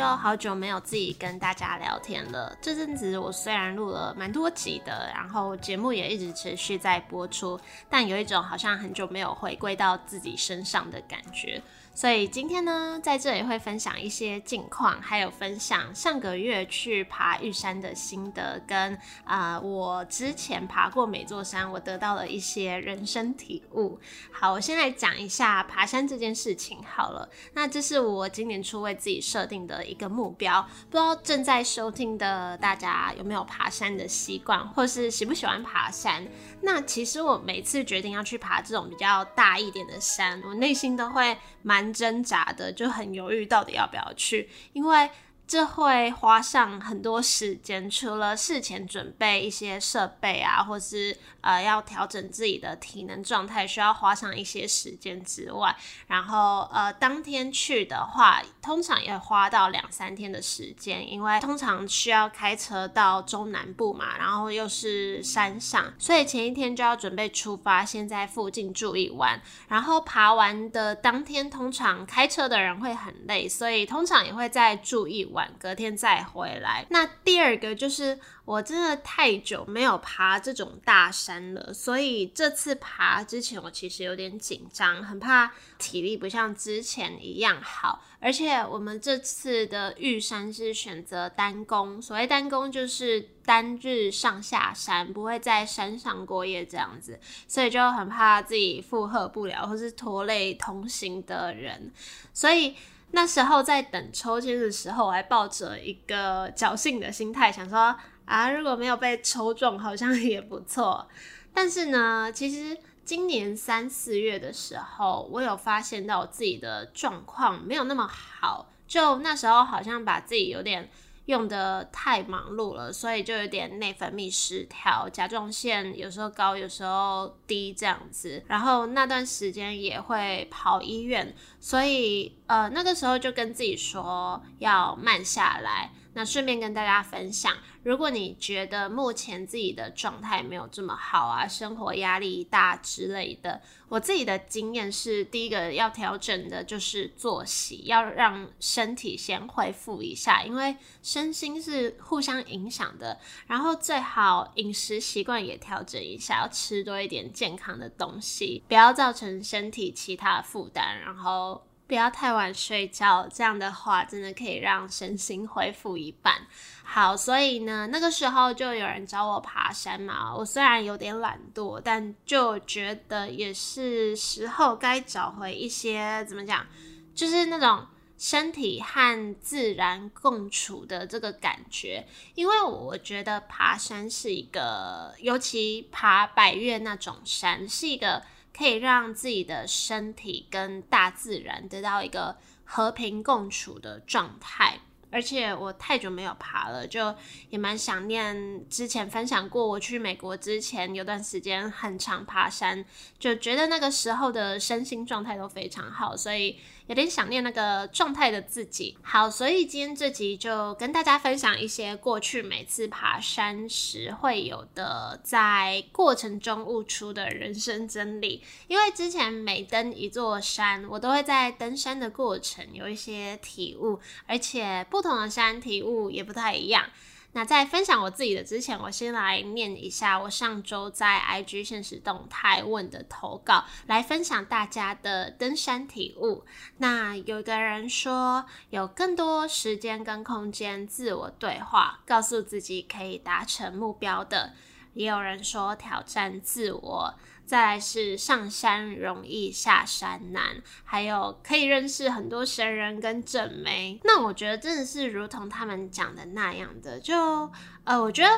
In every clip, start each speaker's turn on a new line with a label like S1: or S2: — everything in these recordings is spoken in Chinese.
S1: 又好久没有自己跟大家聊天了。这阵子我虽然录了蛮多集的，然后节目也一直持续在播出，但有一种好像很久没有回归到自己身上的感觉。所以今天呢，在这里会分享一些近况，还有分享上个月去爬玉山的心得，跟啊、呃，我之前爬过每座山，我得到了一些人生体悟。好，我先来讲一下爬山这件事情好了。那这是我今年初为自己设定的一个目标。不知道正在收听的大家有没有爬山的习惯，或是喜不喜欢爬山？那其实我每次决定要去爬这种比较大一点的山，我内心都会蛮挣扎的，就很犹豫到底要不要去，因为这会花上很多时间，除了事前准备一些设备啊，或是呃要调整自己的体能状态，需要花上一些时间之外，然后呃当天去的话，通常也花到两三天的时间，因为通常需要开车到中南部嘛，然后又是山上，所以前一天就要准备出发，先在附近住一晚，然后爬完的当天，通常开车的人会很累，所以通常也会再住一晚。隔天再回来。那第二个就是，我真的太久没有爬这种大山了，所以这次爬之前，我其实有点紧张，很怕体力不像之前一样好。而且我们这次的玉山是选择单攻，所谓单攻就是单日上下山，不会在山上过夜这样子，所以就很怕自己负荷不了，或是拖累同行的人，所以。那时候在等抽签的时候，我还抱着一个侥幸的心态，想说啊，如果没有被抽中，好像也不错。但是呢，其实今年三四月的时候，我有发现到我自己的状况没有那么好，就那时候好像把自己有点。用得太忙碌了，所以就有点内分泌失调，甲状腺有时候高，有时候低这样子。然后那段时间也会跑医院，所以呃那个时候就跟自己说要慢下来。那顺便跟大家分享，如果你觉得目前自己的状态没有这么好啊，生活压力大之类的，我自己的经验是，第一个要调整的就是作息，要让身体先恢复一下，因为身心是互相影响的。然后最好饮食习惯也调整一下，要吃多一点健康的东西，不要造成身体其他负担。然后。不要太晚睡觉，这样的话真的可以让身心恢复一半。好，所以呢，那个时候就有人找我爬山嘛。我虽然有点懒惰，但就觉得也是时候该找回一些怎么讲，就是那种身体和自然共处的这个感觉。因为我觉得爬山是一个，尤其爬百岳那种山，是一个。可以让自己的身体跟大自然得到一个和平共处的状态，而且我太久没有爬了，就也蛮想念之前分享过，我去美国之前有段时间很常爬山，就觉得那个时候的身心状态都非常好，所以。有点想念那个状态的自己。好，所以今天这集就跟大家分享一些过去每次爬山时会有的，在过程中悟出的人生真理。因为之前每登一座山，我都会在登山的过程有一些体悟，而且不同的山体悟也不太一样。那在分享我自己的之前，我先来念一下我上周在 IG 限时动态问的投稿，来分享大家的登山体悟。那有个人说，有更多时间跟空间自我对话，告诉自己可以达成目标的。也有人说挑战自我。再来是上山容易下山难，还有可以认识很多神人跟正妹。那我觉得真的是如同他们讲的那样的，就呃，我觉得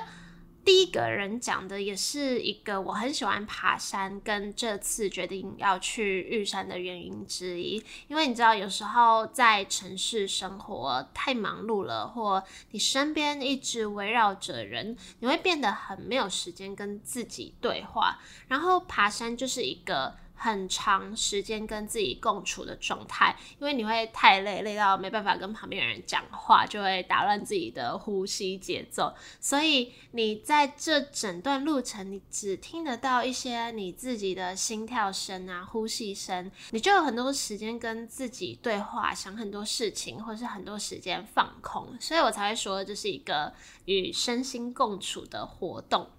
S1: 第一个人讲的也是一个我很喜欢爬山，跟这次决定要去玉山的原因之一。因为你知道，有时候在城市生活太忙碌了，或你身边一直围绕着人，你会变得很没有时间跟自己对话。然后爬山就是一个。很长时间跟自己共处的状态，因为你会太累，累到没办法跟旁边人讲话，就会打乱自己的呼吸节奏。所以你在这整段路程，你只听得到一些你自己的心跳声啊、呼吸声，你就有很多时间跟自己对话，想很多事情，或是很多时间放空。所以我才会说，这是一个与身心共处的活动。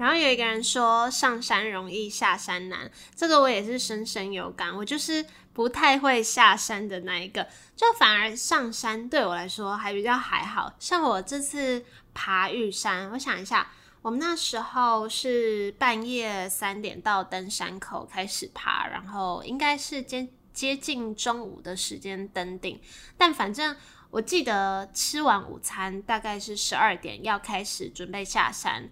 S1: 然后有一个人说，上山容易下山难，这个我也是深深有感。我就是不太会下山的那一个，就反而上山对我来说还比较还好。像我这次爬玉山，我想一下，我们那时候是半夜三点到登山口开始爬，然后应该是接接近中午的时间登顶，但反正。我记得吃完午餐大概是十二点，要开始准备下山。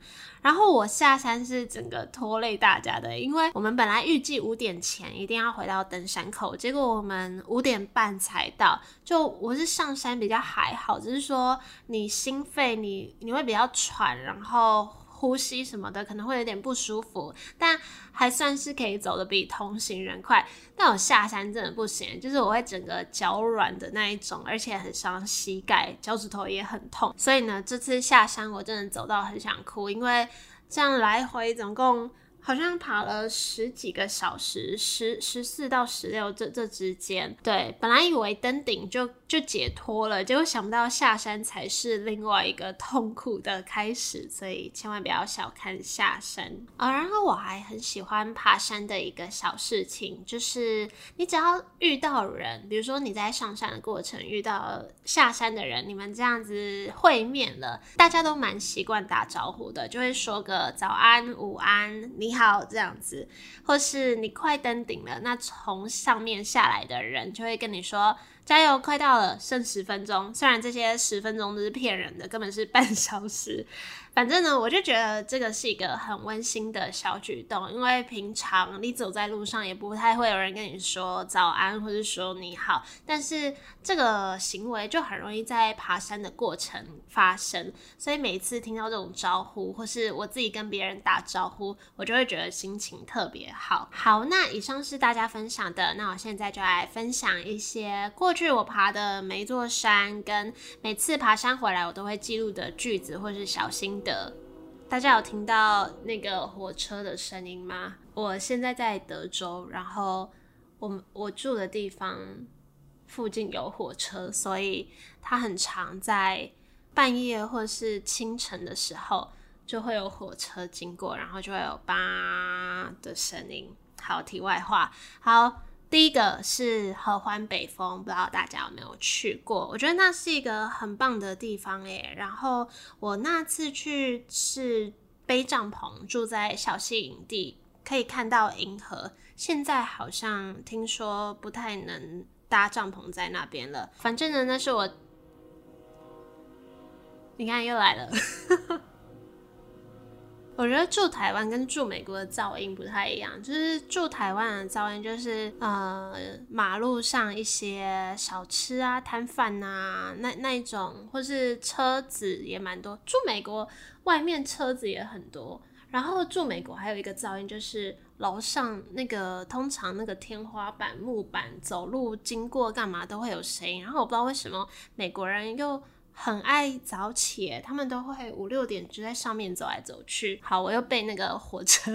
S1: 然后我下山是整个拖累大家的，因为我们本来预计五点前一定要回到登山口，结果我们五点半才到。就我是上山比较还好，只是说你心肺你你会比较喘，然后。呼吸什么的可能会有点不舒服，但还算是可以走得比同行人快。但我下山真的不行，就是我会整个脚软的那一种，而且很伤膝盖，脚趾头也很痛。所以呢，这次下山我真的走到很想哭，因为这样来回总共。好像爬了十几个小时，十十四到十六这这之间，对，本来以为登顶就就解脱了，结果想不到下山才是另外一个痛苦的开始，所以千万不要小看下山啊。然后我还很喜欢爬山的一个小事情，就是你只要遇到人，比如说你在上山的过程遇到下山的人，你们这样子会面了，大家都蛮习惯打招呼的，就会说个早安、午安，你好。好，这样子，或是你快登顶了，那从上面下来的人就会跟你说。加油，快到了，剩十分钟。虽然这些十分钟都是骗人的，根本是半小时。反正呢，我就觉得这个是一个很温馨的小举动，因为平常你走在路上也不太会有人跟你说早安，或者说你好。但是这个行为就很容易在爬山的过程发生，所以每次听到这种招呼，或是我自己跟别人打招呼，我就会觉得心情特别好。好，那以上是大家分享的，那我现在就来分享一些过去。我爬的每一座山，跟每次爬山回来，我都会记录的句子或是小心得。大家有听到那个火车的声音吗？我现在在德州，然后我我住的地方附近有火车，所以它很常在半夜或是清晨的时候就会有火车经过，然后就会有吧的声音。好，题外话，好。第一个是合欢北峰，不知道大家有没有去过？我觉得那是一个很棒的地方诶。然后我那次去是背帐篷，住在小溪营地，可以看到银河。现在好像听说不太能搭帐篷在那边了。反正呢，那是我，你看又来了。我觉得住台湾跟住美国的噪音不太一样，就是住台湾的噪音就是呃马路上一些小吃啊、摊贩啊那那一种，或是车子也蛮多。住美国外面车子也很多，然后住美国还有一个噪音就是楼上那个通常那个天花板木板走路经过干嘛都会有声音，然后我不知道为什么美国人又。很爱早起，他们都会五六点就在上面走来走去。好，我又被那个火车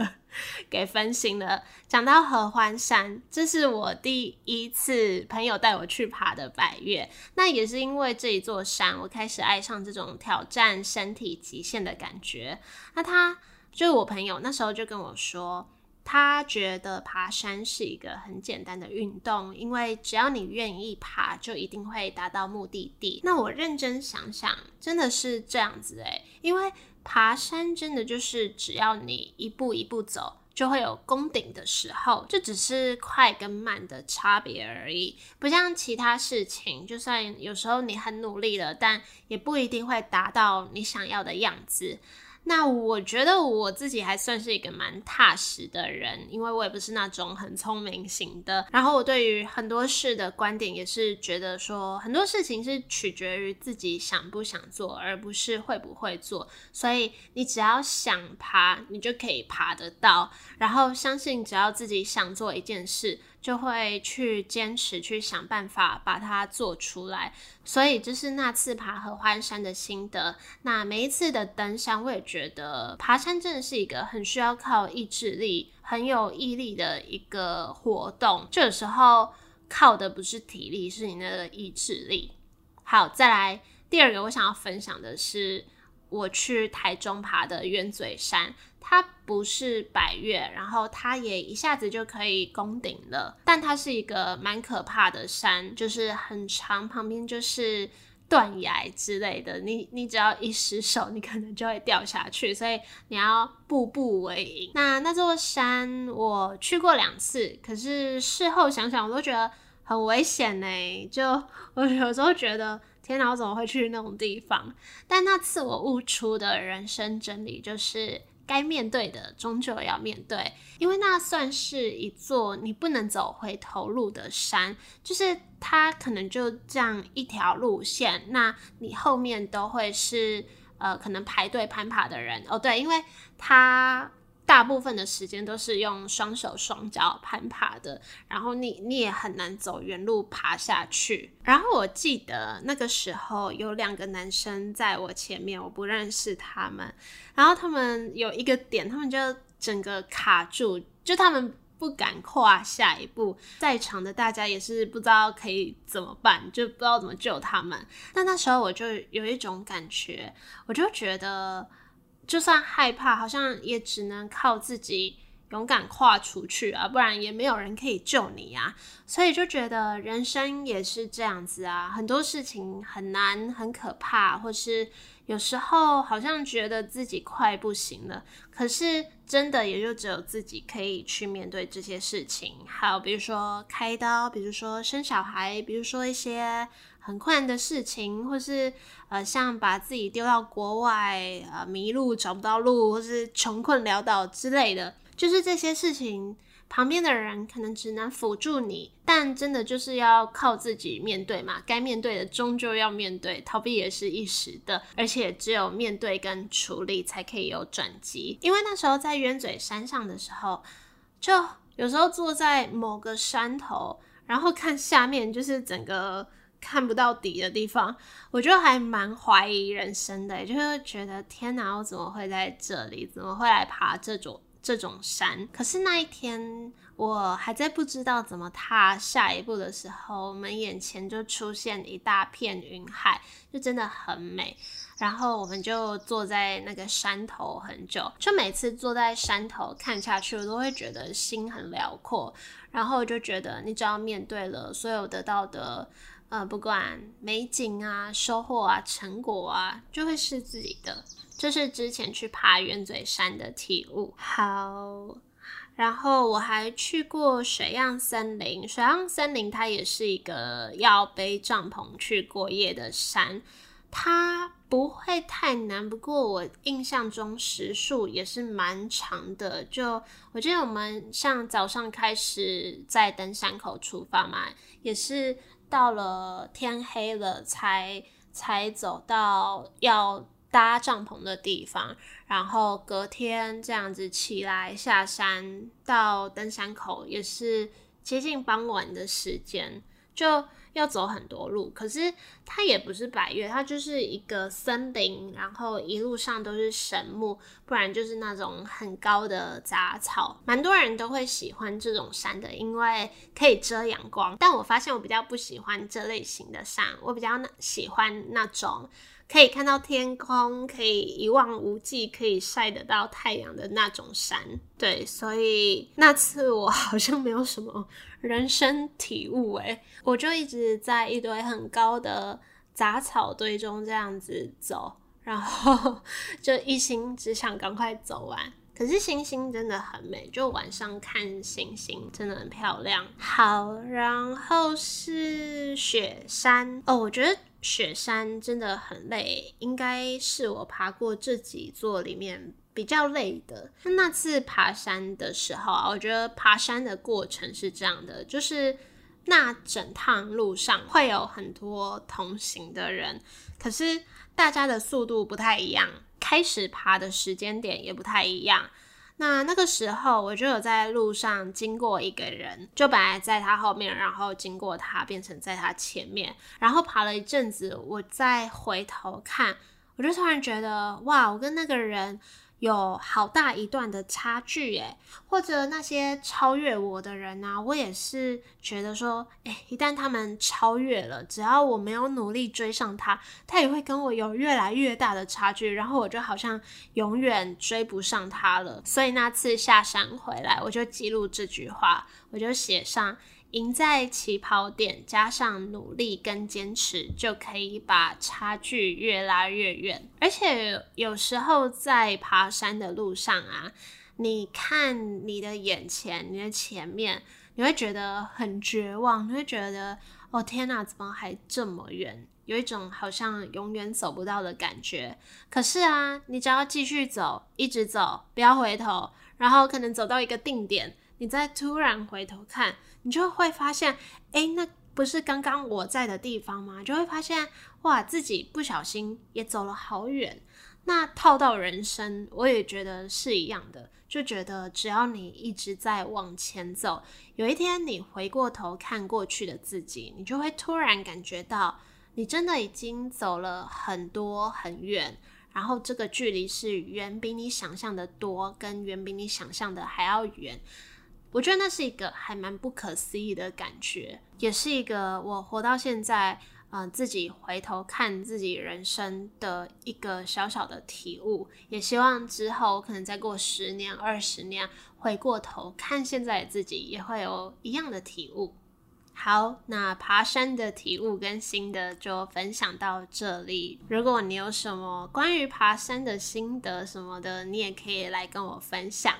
S1: 给分心了。讲到合欢山，这是我第一次朋友带我去爬的百岳，那也是因为这一座山，我开始爱上这种挑战身体极限的感觉。那他就是我朋友，那时候就跟我说。他觉得爬山是一个很简单的运动，因为只要你愿意爬，就一定会达到目的地。那我认真想想，真的是这样子诶，因为爬山真的就是只要你一步一步走，就会有攻顶的时候，这只是快跟慢的差别而已。不像其他事情，就算有时候你很努力了，但也不一定会达到你想要的样子。那我觉得我自己还算是一个蛮踏实的人，因为我也不是那种很聪明型的。然后我对于很多事的观点也是觉得说，很多事情是取决于自己想不想做，而不是会不会做。所以你只要想爬，你就可以爬得到。然后相信只要自己想做一件事，就会去坚持，去想办法把它做出来。所以这是那次爬合欢山的心得。那每一次的登山，我也觉得爬山真的是一个很需要靠意志力、很有毅力的一个活动。这时候靠的不是体力，是你那个意志力。好，再来第二个，我想要分享的是我去台中爬的鸢嘴山。它不是百岳，然后它也一下子就可以攻顶了，但它是一个蛮可怕的山，就是很长，旁边就是断崖之类的，你你只要一失手，你可能就会掉下去，所以你要步步为营。那那座山我去过两次，可是事后想想，我都觉得很危险呢。就我有时候觉得，天哪，我怎么会去那种地方？但那次我悟出的人生真理就是。该面对的终究要面对，因为那算是一座你不能走回头路的山，就是它可能就这样一条路线，那你后面都会是呃可能排队攀爬的人哦，对，因为它。大部分的时间都是用双手双脚攀爬的，然后你你也很难走原路爬下去。然后我记得那个时候有两个男生在我前面，我不认识他们，然后他们有一个点，他们就整个卡住，就他们不敢跨下一步，在场的大家也是不知道可以怎么办，就不知道怎么救他们。但那时候我就有一种感觉，我就觉得。就算害怕，好像也只能靠自己勇敢跨出去啊，不然也没有人可以救你啊。所以就觉得人生也是这样子啊，很多事情很难、很可怕，或是有时候好像觉得自己快不行了，可是真的也就只有自己可以去面对这些事情。还有比如说开刀，比如说生小孩，比如说一些。很困难的事情，或是呃，像把自己丢到国外，呃，迷路找不到路，或是穷困潦倒之类的，就是这些事情，旁边的人可能只能辅助你，但真的就是要靠自己面对嘛。该面对的终究要面对，逃避也是一时的，而且只有面对跟处理才可以有转机。因为那时候在冤嘴山上的时候，就有时候坐在某个山头，然后看下面，就是整个。看不到底的地方，我就还蛮怀疑人生的，就是觉得天哪，我怎么会在这里？怎么会来爬这种这种山？可是那一天，我还在不知道怎么踏下一步的时候，我们眼前就出现一大片云海，就真的很美。然后我们就坐在那个山头很久，就每次坐在山头看下去，我都会觉得心很辽阔。然后就觉得，你只要面对了所有得到的。呃，不管美景啊、收获啊、成果啊，就会是自己的。这是之前去爬鸢嘴山的体悟。好，然后我还去过水漾森林。水漾森林它也是一个要背帐篷去过夜的山，它不会太难。不过我印象中时数也是蛮长的。就我记得我们像早上开始在登山口出发嘛，也是。到了天黑了才才走到要搭帐篷的地方，然后隔天这样子起来下山到登山口也是接近傍晚的时间，就。要走很多路，可是它也不是百岳，它就是一个森林，然后一路上都是神木，不然就是那种很高的杂草。蛮多人都会喜欢这种山的，因为可以遮阳光。但我发现我比较不喜欢这类型的山，我比较喜欢那种。可以看到天空，可以一望无际，可以晒得到太阳的那种山。对，所以那次我好像没有什么人生体悟，诶，我就一直在一堆很高的杂草堆中这样子走，然后就一心只想赶快走完。可是星星真的很美，就晚上看星星真的很漂亮。好，然后是雪山哦，我觉得。雪山真的很累，应该是我爬过这几座里面比较累的。那次爬山的时候啊，我觉得爬山的过程是这样的，就是那整趟路上会有很多同行的人，可是大家的速度不太一样，开始爬的时间点也不太一样。那那个时候，我就有在路上经过一个人，就本来在他后面，然后经过他，变成在他前面，然后爬了一阵子，我再回头看，我就突然觉得，哇，我跟那个人。有好大一段的差距耶，或者那些超越我的人呢、啊？我也是觉得说，诶，一旦他们超越了，只要我没有努力追上他，他也会跟我有越来越大的差距，然后我就好像永远追不上他了。所以那次下山回来，我就记录这句话，我就写上。赢在起跑点，加上努力跟坚持，就可以把差距越拉越远。而且有时候在爬山的路上啊，你看你的眼前、你的前面，你会觉得很绝望，你会觉得哦天哪，怎么还这么远？有一种好像永远走不到的感觉。可是啊，你只要继续走，一直走，不要回头，然后可能走到一个定点。你再突然回头看，你就会发现，哎，那不是刚刚我在的地方吗？就会发现，哇，自己不小心也走了好远。那套到人生，我也觉得是一样的，就觉得只要你一直在往前走，有一天你回过头看过去的自己，你就会突然感觉到，你真的已经走了很多很远，然后这个距离是远比你想象的多，跟远比你想象的还要远。我觉得那是一个还蛮不可思议的感觉，也是一个我活到现在，嗯、呃，自己回头看自己人生的一个小小的体悟。也希望之后可能再过十年、二十年，回过头看现在的自己，也会有一样的体悟。好，那爬山的体悟跟心得就分享到这里。如果你有什么关于爬山的心得什么的，你也可以来跟我分享。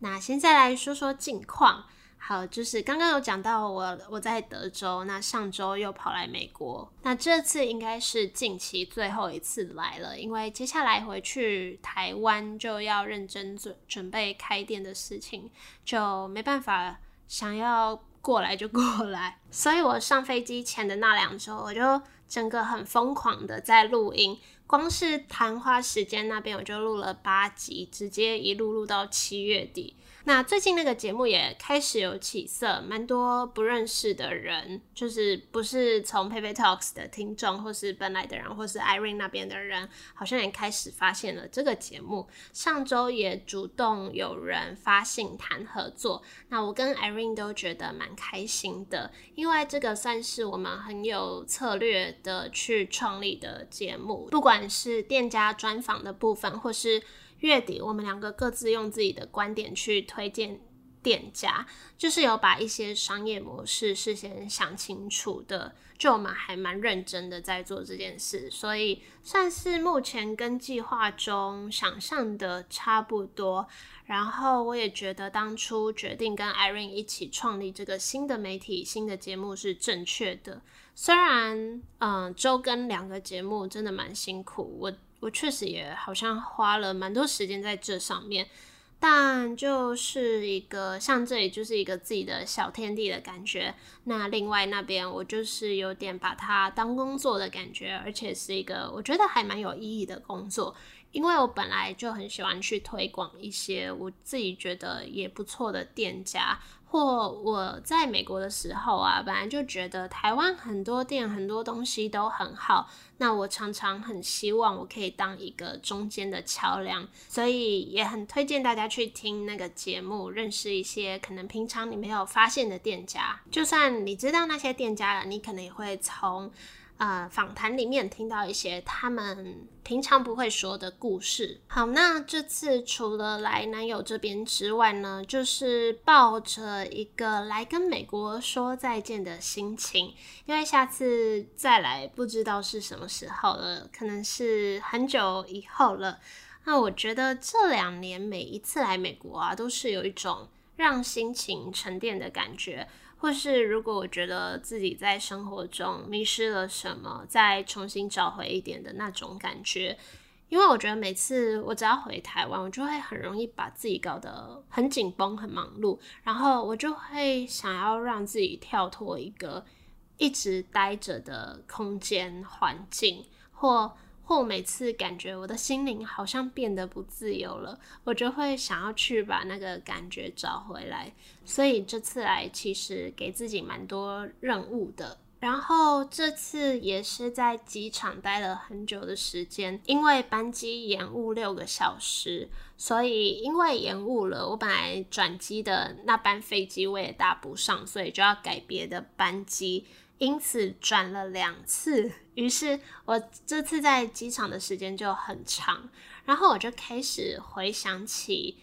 S1: 那现在来说说近况，好，就是刚刚有讲到我我在德州，那上周又跑来美国，那这次应该是近期最后一次来了，因为接下来回去台湾就要认真准准备开店的事情，就没办法想要过来就过来，所以我上飞机前的那两周，我就整个很疯狂的在录音。光是谈话时间那边，我就录了八集，直接一路录到七月底。那最近那个节目也开始有起色，蛮多不认识的人，就是不是从 Pepe Talks 的听众，或是本来的人，或是 Irene 那边的人，好像也开始发现了这个节目。上周也主动有人发信谈合作，那我跟 Irene 都觉得蛮开心的，因为这个算是我们很有策略的去创立的节目，不管是店家专访的部分，或是月底，我们两个各自用自己的观点去推荐店家，就是有把一些商业模式事先想清楚的，就我们还蛮认真的在做这件事，所以算是目前跟计划中想象的差不多。然后我也觉得当初决定跟 Irene 一起创立这个新的媒体、新的节目是正确的，虽然嗯周更两个节目真的蛮辛苦，我。我确实也好像花了蛮多时间在这上面，但就是一个像这里就是一个自己的小天地的感觉。那另外那边我就是有点把它当工作的感觉，而且是一个我觉得还蛮有意义的工作，因为我本来就很喜欢去推广一些我自己觉得也不错的店家。或我在美国的时候啊，本来就觉得台湾很多店很多东西都很好，那我常常很希望我可以当一个中间的桥梁，所以也很推荐大家去听那个节目，认识一些可能平常你没有发现的店家。就算你知道那些店家了，你可能也会从。呃，访谈里面听到一些他们平常不会说的故事。好，那这次除了来男友这边之外呢，就是抱着一个来跟美国说再见的心情，因为下次再来不知道是什么时候了，可能是很久以后了。那我觉得这两年每一次来美国啊，都是有一种让心情沉淀的感觉。或是如果我觉得自己在生活中迷失了什么，再重新找回一点的那种感觉。因为我觉得每次我只要回台湾，我就会很容易把自己搞得很紧绷、很忙碌，然后我就会想要让自己跳脱一个一直待着的空间环境，或或每次感觉我的心灵好像变得不自由了，我就会想要去把那个感觉找回来。所以这次来其实给自己蛮多任务的。然后这次也是在机场待了很久的时间，因为班机延误六个小时，所以因为延误了，我本来转机的那班飞机我也搭不上，所以就要改别的班机，因此转了两次。于是我这次在机场的时间就很长，然后我就开始回想起。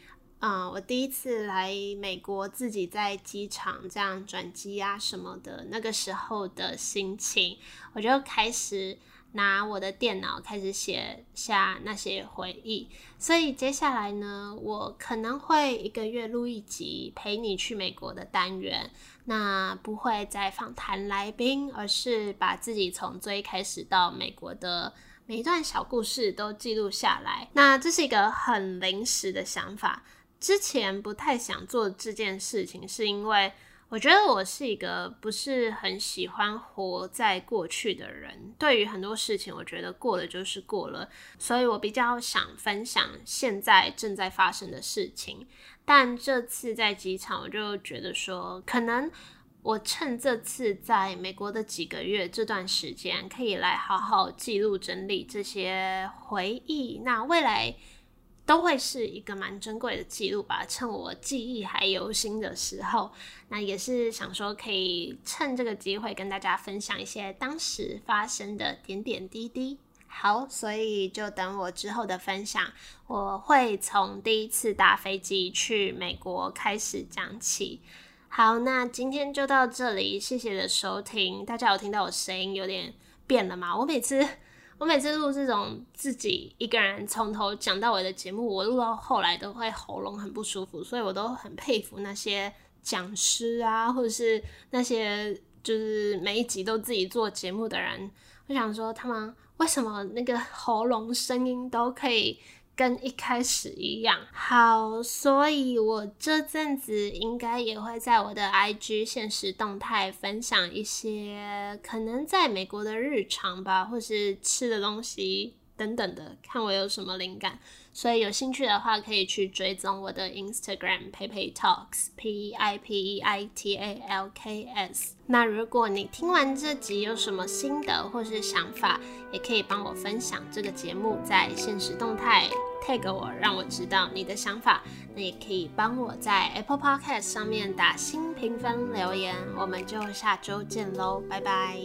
S1: 嗯，我第一次来美国，自己在机场这样转机啊什么的，那个时候的心情，我就开始拿我的电脑开始写下那些回忆。所以接下来呢，我可能会一个月录一集陪你去美国的单元，那不会再访谈来宾，而是把自己从最开始到美国的每一段小故事都记录下来。那这是一个很临时的想法。之前不太想做这件事情，是因为我觉得我是一个不是很喜欢活在过去的人。对于很多事情，我觉得过了就是过了，所以我比较想分享现在正在发生的事情。但这次在机场，我就觉得说，可能我趁这次在美国的几个月这段时间，可以来好好记录整理这些回忆。那未来。都会是一个蛮珍贵的记录吧。趁我记忆还犹新的时候，那也是想说可以趁这个机会跟大家分享一些当时发生的点点滴滴。好，所以就等我之后的分享，我会从第一次搭飞机去美国开始讲起。好，那今天就到这里，谢谢的收听。大家有听到我声音有点变了吗？我每次。我每次录这种自己一个人从头讲到尾的节目，我录到后来都会喉咙很不舒服，所以我都很佩服那些讲师啊，或者是那些就是每一集都自己做节目的人。我想说，他们为什么那个喉咙声音都可以？跟一开始一样。好，所以我这阵子应该也会在我的 IG 现实动态分享一些可能在美国的日常吧，或是吃的东西。等等的，看我有什么灵感。所以有兴趣的话，可以去追踪我的 Instagram Peipei Talks P I P E I T A L K S。那如果你听完这集有什么心得或是想法，也可以帮我分享这个节目，在现实动态 tag 我，让我知道你的想法。那也可以帮我在 Apple Podcast 上面打新评分留言。我们就下周见喽，拜拜。